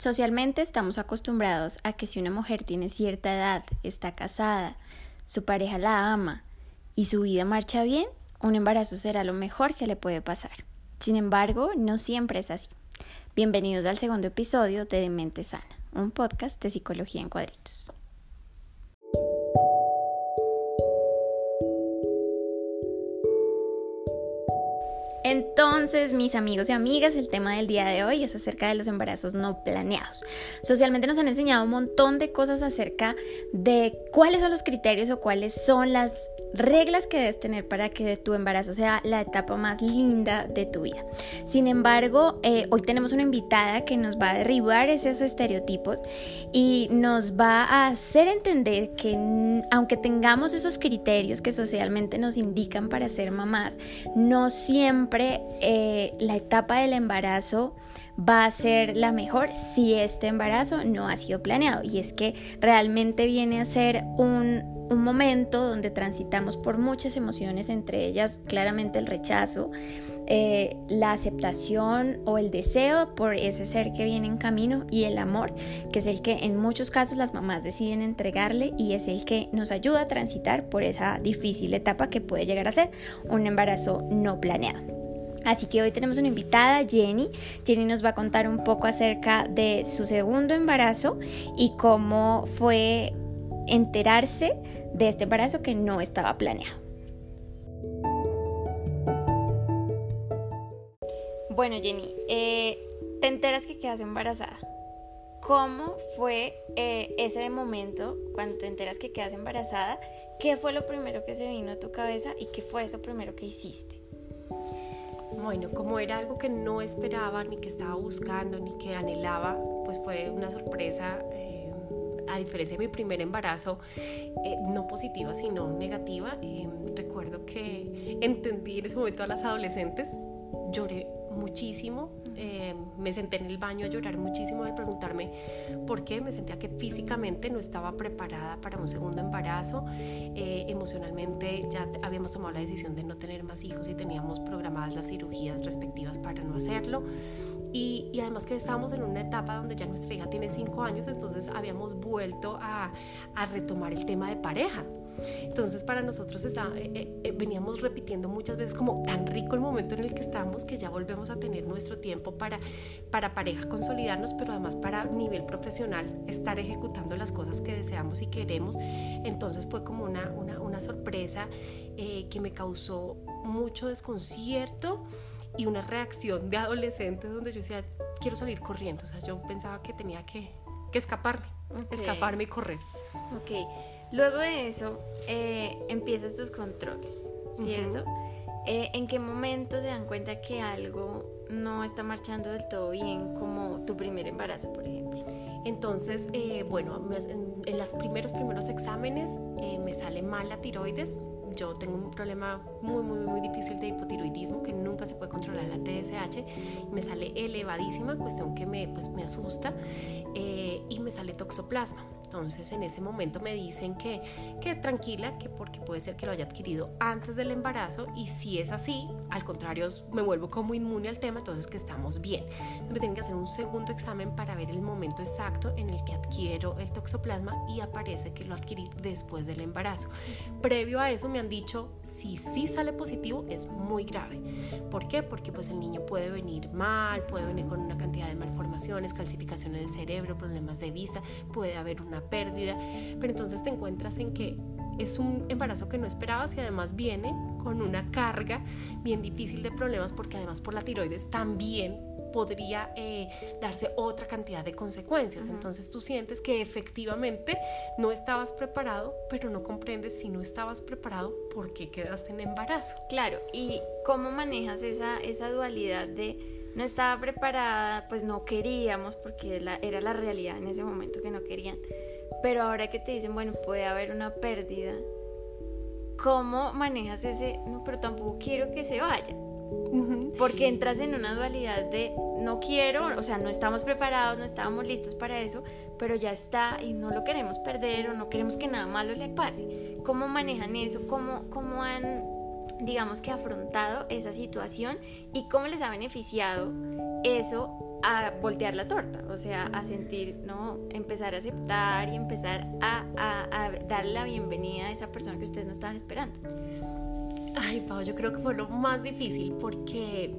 Socialmente estamos acostumbrados a que si una mujer tiene cierta edad, está casada, su pareja la ama y su vida marcha bien, un embarazo será lo mejor que le puede pasar. Sin embargo, no siempre es así. Bienvenidos al segundo episodio de Demente Sana, un podcast de psicología en cuadritos. Entonces, mis amigos y amigas, el tema del día de hoy es acerca de los embarazos no planeados. Socialmente nos han enseñado un montón de cosas acerca de cuáles son los criterios o cuáles son las reglas que debes tener para que tu embarazo sea la etapa más linda de tu vida. Sin embargo, eh, hoy tenemos una invitada que nos va a derribar esos estereotipos y nos va a hacer entender que aunque tengamos esos criterios que socialmente nos indican para ser mamás, no siempre eh, la etapa del embarazo va a ser la mejor si este embarazo no ha sido planeado. Y es que realmente viene a ser un, un momento donde transitamos por muchas emociones, entre ellas claramente el rechazo, eh, la aceptación o el deseo por ese ser que viene en camino y el amor, que es el que en muchos casos las mamás deciden entregarle y es el que nos ayuda a transitar por esa difícil etapa que puede llegar a ser un embarazo no planeado. Así que hoy tenemos una invitada, Jenny. Jenny nos va a contar un poco acerca de su segundo embarazo y cómo fue enterarse de este embarazo que no estaba planeado. Bueno, Jenny, eh, te enteras que quedas embarazada. ¿Cómo fue eh, ese momento cuando te enteras que quedas embarazada? ¿Qué fue lo primero que se vino a tu cabeza y qué fue eso primero que hiciste? Bueno, como era algo que no esperaba, ni que estaba buscando, ni que anhelaba, pues fue una sorpresa. Eh, a diferencia de mi primer embarazo, eh, no positiva, sino negativa. Eh, recuerdo que entendí en ese momento a las adolescentes, lloré muchísimo, eh, me senté en el baño a llorar muchísimo al preguntarme por qué, me sentía que físicamente no estaba preparada para un segundo embarazo, eh, emocionalmente ya habíamos tomado la decisión de no tener más hijos y teníamos programadas las cirugías respectivas para no hacerlo y, además que estábamos en una etapa donde ya nuestra hija tiene cinco años, entonces habíamos vuelto a, a retomar el tema de pareja. Entonces para nosotros está, eh, eh, eh, veníamos repitiendo muchas veces como tan rico el momento en el que estamos que ya volvemos a tener nuestro tiempo para, para pareja consolidarnos, pero además para nivel profesional estar ejecutando las cosas que deseamos y queremos. Entonces fue como una, una, una sorpresa que me causó mucho desconcierto y una reacción de adolescente donde yo decía, quiero salir corriendo. O sea, yo pensaba que tenía que, que escaparme, escaparme y correr. Ok. Luego de eso, eh, empiezas tus controles, ¿cierto? Eh, ¿En qué momento se dan cuenta que algo no está marchando del todo bien, como tu primer embarazo, por ejemplo? Entonces, eh, bueno, en, en, los primeros, primeros exámenes me sale mal la tiroides. Yo tengo un problema muy, muy, muy difícil de hipotiroidismo que nunca se puede controlar la TSH. Me sale elevadísima, cuestión que me, pues, me asusta, y me sale toxoplasma. Entonces en ese momento me dicen que, que tranquila, que porque puede ser que lo haya adquirido antes del embarazo y si es así, al contrario, me vuelvo como inmune al tema, entonces que estamos bien. Entonces me tienen que hacer un segundo examen para ver el momento exacto en el que adquiero el toxoplasma y aparece que lo adquirí después del embarazo. Previo a eso me han dicho, si sí sale positivo es muy grave. ¿Por qué? Porque pues el niño puede venir mal, puede venir con una cantidad de malformaciones, calcificación en el cerebro, problemas de vista, puede haber una pérdida, pero entonces te encuentras en que es un embarazo que no esperabas y además viene con una carga bien difícil de problemas porque además por la tiroides también podría eh, darse otra cantidad de consecuencias. Entonces tú sientes que efectivamente no estabas preparado, pero no comprendes si no estabas preparado, ¿por qué quedaste en embarazo? Claro, ¿y cómo manejas esa, esa dualidad de no estaba preparada, pues no queríamos, porque era la realidad en ese momento que no querían? Pero ahora que te dicen, bueno, puede haber una pérdida, ¿cómo manejas ese, no, pero tampoco quiero que se vaya? Porque entras en una dualidad de no quiero, o sea, no estamos preparados, no estábamos listos para eso, pero ya está y no lo queremos perder o no queremos que nada malo le pase. ¿Cómo manejan eso? ¿Cómo, cómo han, digamos que, afrontado esa situación y cómo les ha beneficiado eso a voltear la torta, o sea, a sentir, ¿no? Empezar a aceptar y empezar a, a, darle la bienvenida a esa persona que ustedes no estaban esperando. Ay, Pau, yo creo que fue lo más difícil porque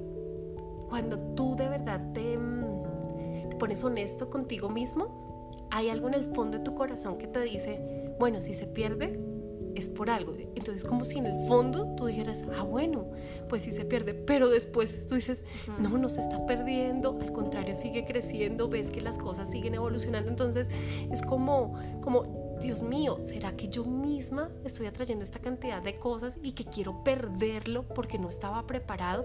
cuando tú de verdad te, mm, te pones honesto contigo mismo, hay algo en el fondo de tu corazón que te dice, bueno, si se pierde, es por algo. Entonces, como si en el fondo tú dijeras, ah, bueno, pues sí se pierde, pero después tú dices, no, no se está perdiendo, al contrario, sigue creciendo, ves que las cosas siguen evolucionando. Entonces, es como, como Dios mío, ¿será que yo misma estoy atrayendo esta cantidad de cosas y que quiero perderlo porque no estaba preparado?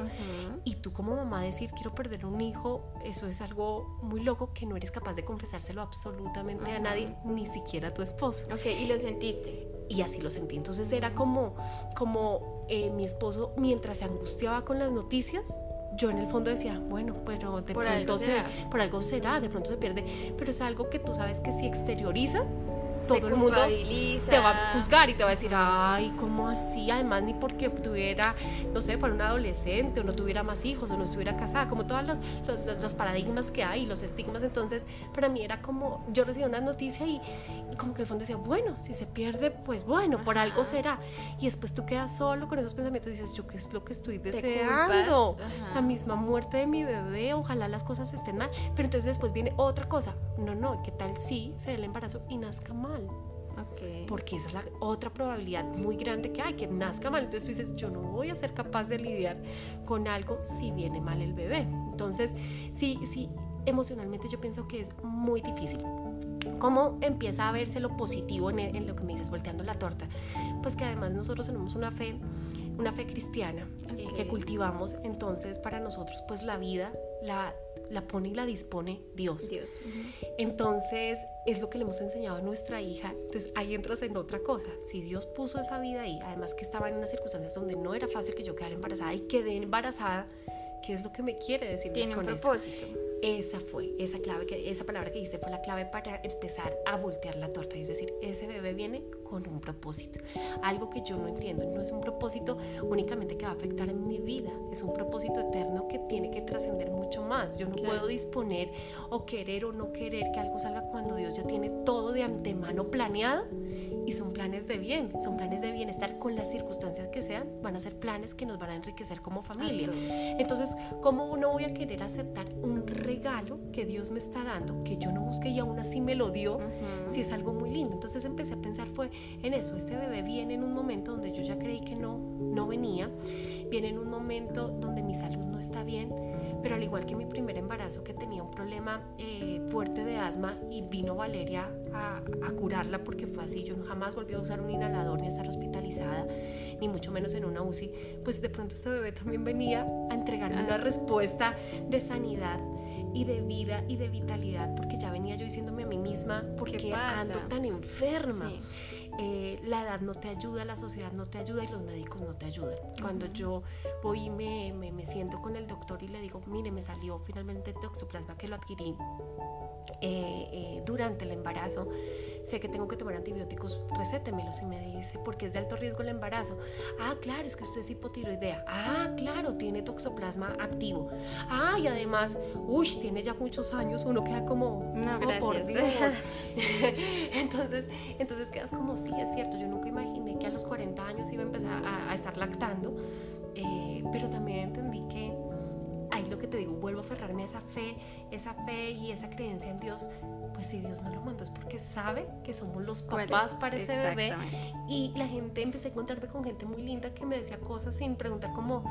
Y tú como mamá decir, quiero perder un hijo, eso es algo muy loco que no eres capaz de confesárselo absolutamente a nadie, ni siquiera a tu esposo. Ok, ¿y lo sentiste? Y así lo sentí. Entonces era como, como eh, mi esposo, mientras se angustiaba con las noticias, yo en el fondo decía, bueno, pero de pronto se, por algo será, de pronto se pierde, pero es algo que tú sabes que si exteriorizas, todo el mundo te va a juzgar y te va a decir, ay, ¿cómo así? Además, ni porque tuviera, no sé, fuera un adolescente o no tuviera más hijos o no estuviera casada, como todos los, los, paradigmas que hay, los estigmas. Entonces, para mí era como, yo recibía una noticia y, como que el fondo decía, bueno, si se pierde, pues bueno, por algo será. Y después tú quedas solo con esos pensamientos y dices, yo qué es lo que estoy deseando, la misma muerte de mi bebé, ojalá las cosas estén mal. Pero entonces después viene otra cosa, no, no, ¿qué tal si se dé el embarazo y nazca mal? Porque esa es la otra probabilidad muy grande que hay, que nazca mal. Entonces tú dices, yo no voy a ser capaz de lidiar con algo si viene mal el bebé. Entonces, sí, sí, emocionalmente yo pienso que es muy difícil. ¿Cómo empieza a verse lo positivo en, lo que me dices, volteando la torta? Pues que además nosotros tenemos una fe, una fe cristiana eh, que cultivamos, entonces para nosotros pues la vida la la pone y la dispone Dios. Dios. Entonces, es lo que le hemos enseñado a nuestra hija. Entonces, ahí entras en otra cosa. Si Dios puso esa vida ahí, además que estaba en unas circunstancias donde no era fácil que yo quedara embarazada y quedé embarazada, ¿qué es lo que me quiere decir con propósito. Esa fue, esa clave, que, esa palabra que dijiste fue la clave para empezar a voltear la torta. Es decir, ese bebé viene con un propósito. Algo que yo no entiendo. No es un propósito únicamente que va a afectar en mi vida. Es un propósito eterno que tiene que trascender mucho más. Yo no puedo disponer o querer o no querer que algo salga cuando Dios ya tiene todo de antemano planeado y son planes de bien, son planes de bienestar con las circunstancias que sean, van a ser planes que nos van a enriquecer como familia. Entonces, ¿cómo no voy a querer aceptar un regalo que Dios me está dando, que yo no busqué y aún así me lo dio, si es algo muy lindo? Entonces empecé a pensar fue en eso, este bebé viene en un momento donde yo ya creí que no, no venía, viene en un momento donde mi salud no está bien, pero al igual que mi primer embarazo que tenía un problema eh, fuerte de asma y vino Valeria a, curarla porque fue así, yo jamás volví a usar un inhalador ni a estar hospitalizada, ni mucho menos en una UCI, pues de pronto este bebé también venía a entregarme una respuesta de sanidad y de vida y de vitalidad, porque ya venía yo diciéndome a mí misma, ¿por qué, ando tan enferma? Eh, la edad no te ayuda, la sociedad no te ayuda y los médicos no te ayudan. Cuando yo voy y me, me, siento con el doctor y le digo, mire, me salió finalmente toxoplasma que lo adquirí eh, eh, durante el embarazo, sé que tengo que tomar antibióticos, recétemelos y me dice, porque es de alto riesgo el embarazo. Ah, claro, es que usted es hipotiroidea. Ah, claro, tiene toxoplasma activo. Ah, y además, uy, tiene ya muchos años, uno queda como, no, gracias. por entonces, entonces quedas como, sí, es cierto, yo nunca imaginé que a los 40 años iba a empezar a, estar lactando, eh, pero también entendí que ahí lo que te digo, vuelvo a aferrarme a esa fe, esa fe y esa creencia en Dios. Pues si Dios no lo mandó es porque sabe que somos los papás para ese bebé. Y la gente, empecé a encontrarme con gente muy linda que me decía cosas sin preguntar como,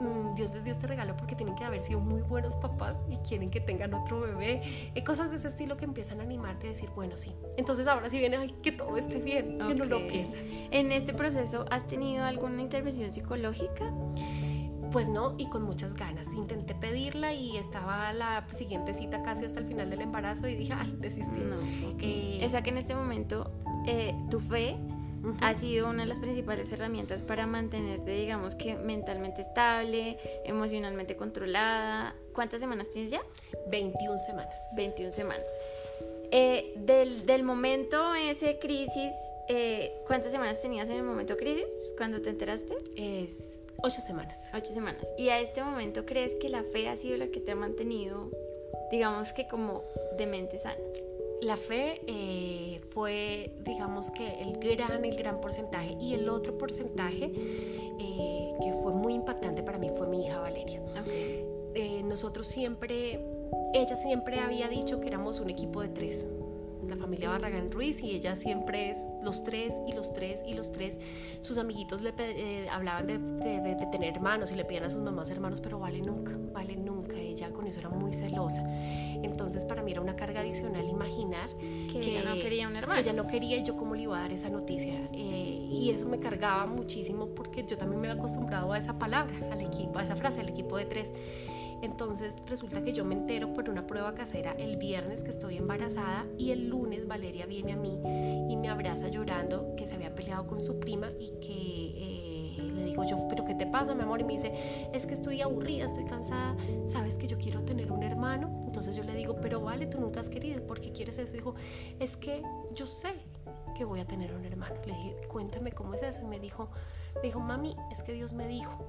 mm, Dios les dio este regalo porque tienen que haber sido muy buenos papás y quieren que tengan otro bebé. Y cosas de ese estilo que empiezan a animarte a decir, bueno, sí. Entonces ahora sí viene, ay, que todo esté bien, que no lo pierda. En este proceso, ¿has tenido alguna intervención psicológica? Pues no, y con muchas ganas. Intenté pedirla y estaba la siguiente cita casi hasta el final del embarazo y dije, ay, desistí. No, eh, o sea que en este momento eh, tu fe ha sido una de las principales herramientas para mantenerte, digamos que mentalmente estable, emocionalmente controlada. ¿Cuántas semanas tienes ya? 21 semanas. 21 semanas. Eh, del, del, momento ese crisis, ¿cuántas semanas tenías en el momento crisis cuando te enteraste? Es Ocho semanas. Ocho semanas. ¿Y a este momento crees que la fe ha sido la que te ha mantenido, digamos que como de mente sana? La fe eh, fue, digamos que el gran, el gran porcentaje. Y el otro porcentaje eh, que fue muy impactante para mí fue mi hija Valeria. Eh, nosotros siempre, ella siempre había dicho que éramos un equipo de tres la familia Barragán Ruiz y ella siempre es los tres y los tres y los tres. Sus amiguitos le eh, hablaban de, de, tener hermanos y le pedían a sus mamás hermanos, pero vale nunca, vale nunca. Ella con eso era muy celosa. Entonces para mí era una carga adicional imaginar que, ella no quería un hermano. ella no quería y yo cómo le iba a dar esa noticia. Eh, y eso me cargaba muchísimo porque yo también me había acostumbrado a esa palabra, al equipo, a esa frase, al equipo de tres. Entonces resulta que yo me entero por una prueba casera el viernes que estoy embarazada y el lunes Valeria viene a mí y me abraza llorando que se había peleado con su prima y que eh, le digo yo, pero ¿qué te pasa mi amor? Y me dice, es que estoy aburrida, estoy cansada, sabes que yo quiero tener un hermano. Entonces yo le digo, pero vale, tú nunca has querido, ¿por qué quieres eso? Dijo, es que yo sé que voy a tener un hermano. Le dije, cuéntame cómo es eso. Y me dijo, me dijo, mami, es que Dios me dijo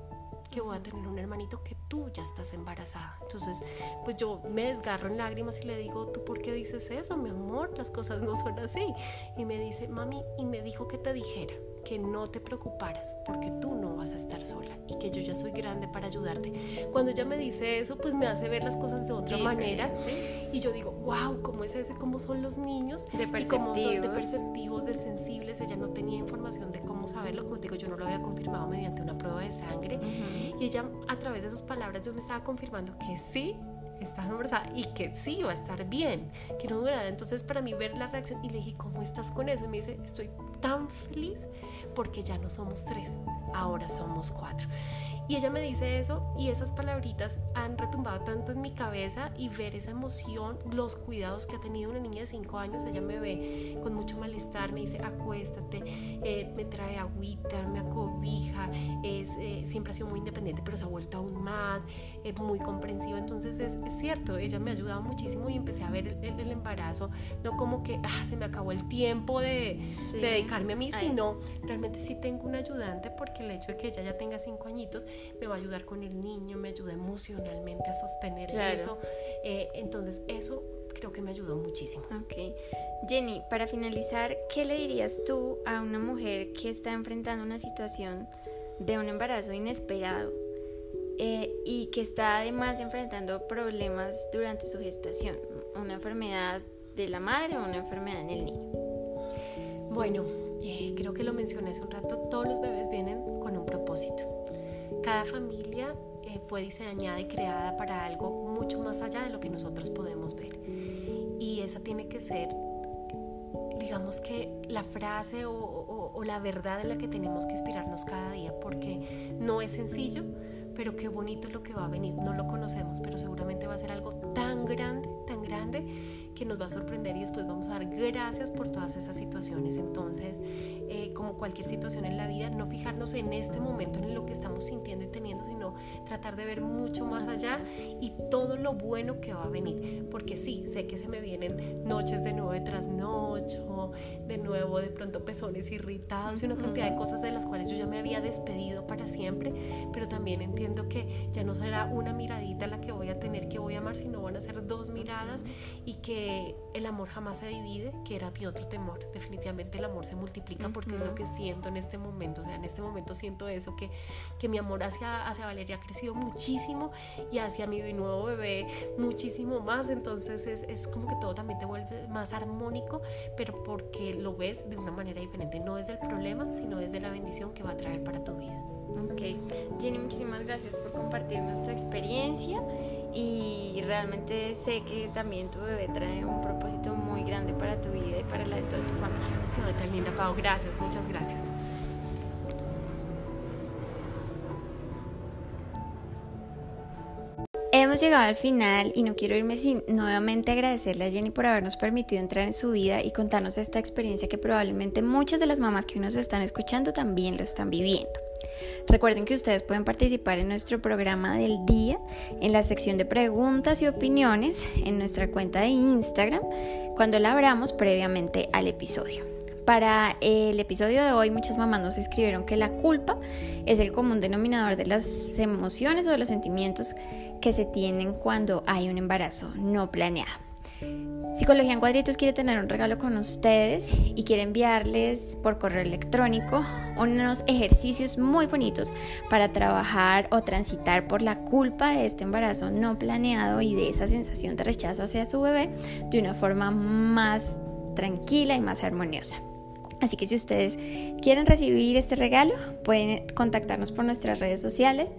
que voy a tener un hermanito que tú ya estás embarazada. Entonces, pues yo me desgarro en lágrimas y le digo, ¿tú por qué dices eso, mi amor? Las cosas no son así. Y me dice, mami, y me dijo que te dijera que no te preocuparas porque tú no vas a estar sola y que yo ya soy grande para ayudarte. Cuando ella me dice eso, pues me hace ver las cosas de otra manera y yo digo, wow, ¿cómo es eso y cómo son los niños? De perceptivos. Y cómo son de perceptivos, de sensibles. Ella no tenía información de cómo saberlo, como te digo, yo no lo había confirmado mediante una prueba de sangre y ella a través de sus palabras yo me estaba confirmando que sí, estaba embarazada y que sí iba a estar bien, que no durara. Entonces para mí ver la reacción y le dije, ¿cómo estás con eso? Y me dice, estoy tan feliz porque ya no somos tres, ahora somos cuatro. Y ella me dice eso y esas palabritas han retumbado tanto en mi cabeza y ver esa emoción, los cuidados que ha tenido una niña de 5 años, ella me ve con mucho malestar, me dice acuéstate, eh, me trae agüita, me acobija, es, eh, siempre ha sido muy independiente pero se ha vuelto aún más, es muy comprensiva, entonces es, cierto, ella me ha ayudado muchísimo y empecé a ver el, embarazo, no como que ah, se me acabó el tiempo de, dedicarme a mí, sino realmente sí tengo un ayudante porque el hecho de que ella ya tenga 5 añitos, me va a ayudar con el niño, me ayuda emocionalmente a sostener eso. Eh, entonces eso creo que me ayudó muchísimo. Ok. Jenny, para finalizar, ¿qué le dirías tú a una mujer que está enfrentando una situación de un embarazo inesperado eh, y que está además enfrentando problemas durante su gestación? Una enfermedad de la madre o una enfermedad en el niño. Bueno, eh, creo que lo mencioné hace un rato, todos los bebés vienen con un propósito. Cada familia eh, fue diseñada y creada para algo mucho más allá de lo que nosotros podemos ver. Y esa tiene que ser, digamos que la frase o, la verdad en la que tenemos que inspirarnos cada día, porque no es sencillo, pero qué bonito lo que va a venir. No lo conocemos, pero seguramente va a ser algo tan grande, tan grande, que nos va a sorprender y después vamos a dar gracias por todas esas situaciones. Entonces, eh, como cualquier situación en la vida, no fijarnos en este momento en lo que estamos sintiendo y teniendo, sino tratar de ver mucho más allá y todo lo bueno que va a venir. Porque sí, sé que se me vienen noches de nuevo de trasnocho, de nuevo de pronto pezones irritados y una cantidad de cosas de las cuales yo ya me había despedido para siempre, pero también entiendo que ya no será una miradita la que voy a tener que voy a amar, sino van a ser dos miradas y que el amor jamás se divide, que era mi otro temor. Definitivamente el amor se multiplica porque es lo que siento en este momento, o sea, en este momento siento eso, que, que mi amor hacia, hacia Valeria ha crecido muchísimo y hacia mi nuevo bebé muchísimo más, entonces es, es como que todo también te vuelve más armónico, pero porque lo ves de una manera diferente, no desde el problema, sino desde la bendición que va a traer para tu vida. Ok, Jenny, muchísimas gracias por compartirnos tu experiencia y realmente sé que también tu bebé trae un propósito muy grande para tu vida y para la de toda tu gracias, muchas gracias. Hemos llegado al final y no quiero irme sin nuevamente agradecerle a Jenny por habernos permitido entrar en su vida y contarnos esta experiencia que probablemente muchas de las mamás que hoy nos están escuchando también lo están viviendo. Recuerden que ustedes pueden participar en nuestro programa del día en la sección de preguntas y opiniones en nuestra cuenta de Instagram cuando la abramos previamente al episodio. Para el episodio de hoy muchas mamás nos escribieron que la culpa es el común denominador de las emociones o de los sentimientos que se tienen cuando hay un embarazo no planeado. Psicología en Cuadritos quiere tener un regalo con ustedes y quiere enviarles por correo electrónico unos ejercicios muy bonitos para trabajar o transitar por la culpa de este embarazo no planeado y de esa sensación de rechazo hacia su bebé de una forma más tranquila y más armoniosa. Así que si ustedes quieren recibir este regalo, pueden contactarnos por nuestras redes sociales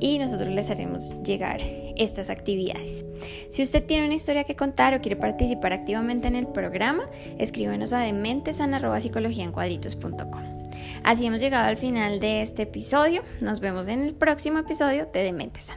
y nosotros les haremos llegar estas actividades. Si usted tiene una historia que contar o quiere participar activamente en el programa, escríbenos a dementes.psicologiaencuadritos.com. Así hemos llegado al final de este episodio. Nos vemos en el próximo episodio de Dementes